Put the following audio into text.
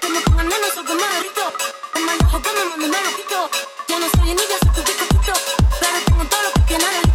Que pongan en que me Ya no soy soy tu pico, Pero tengo todo lo que tiene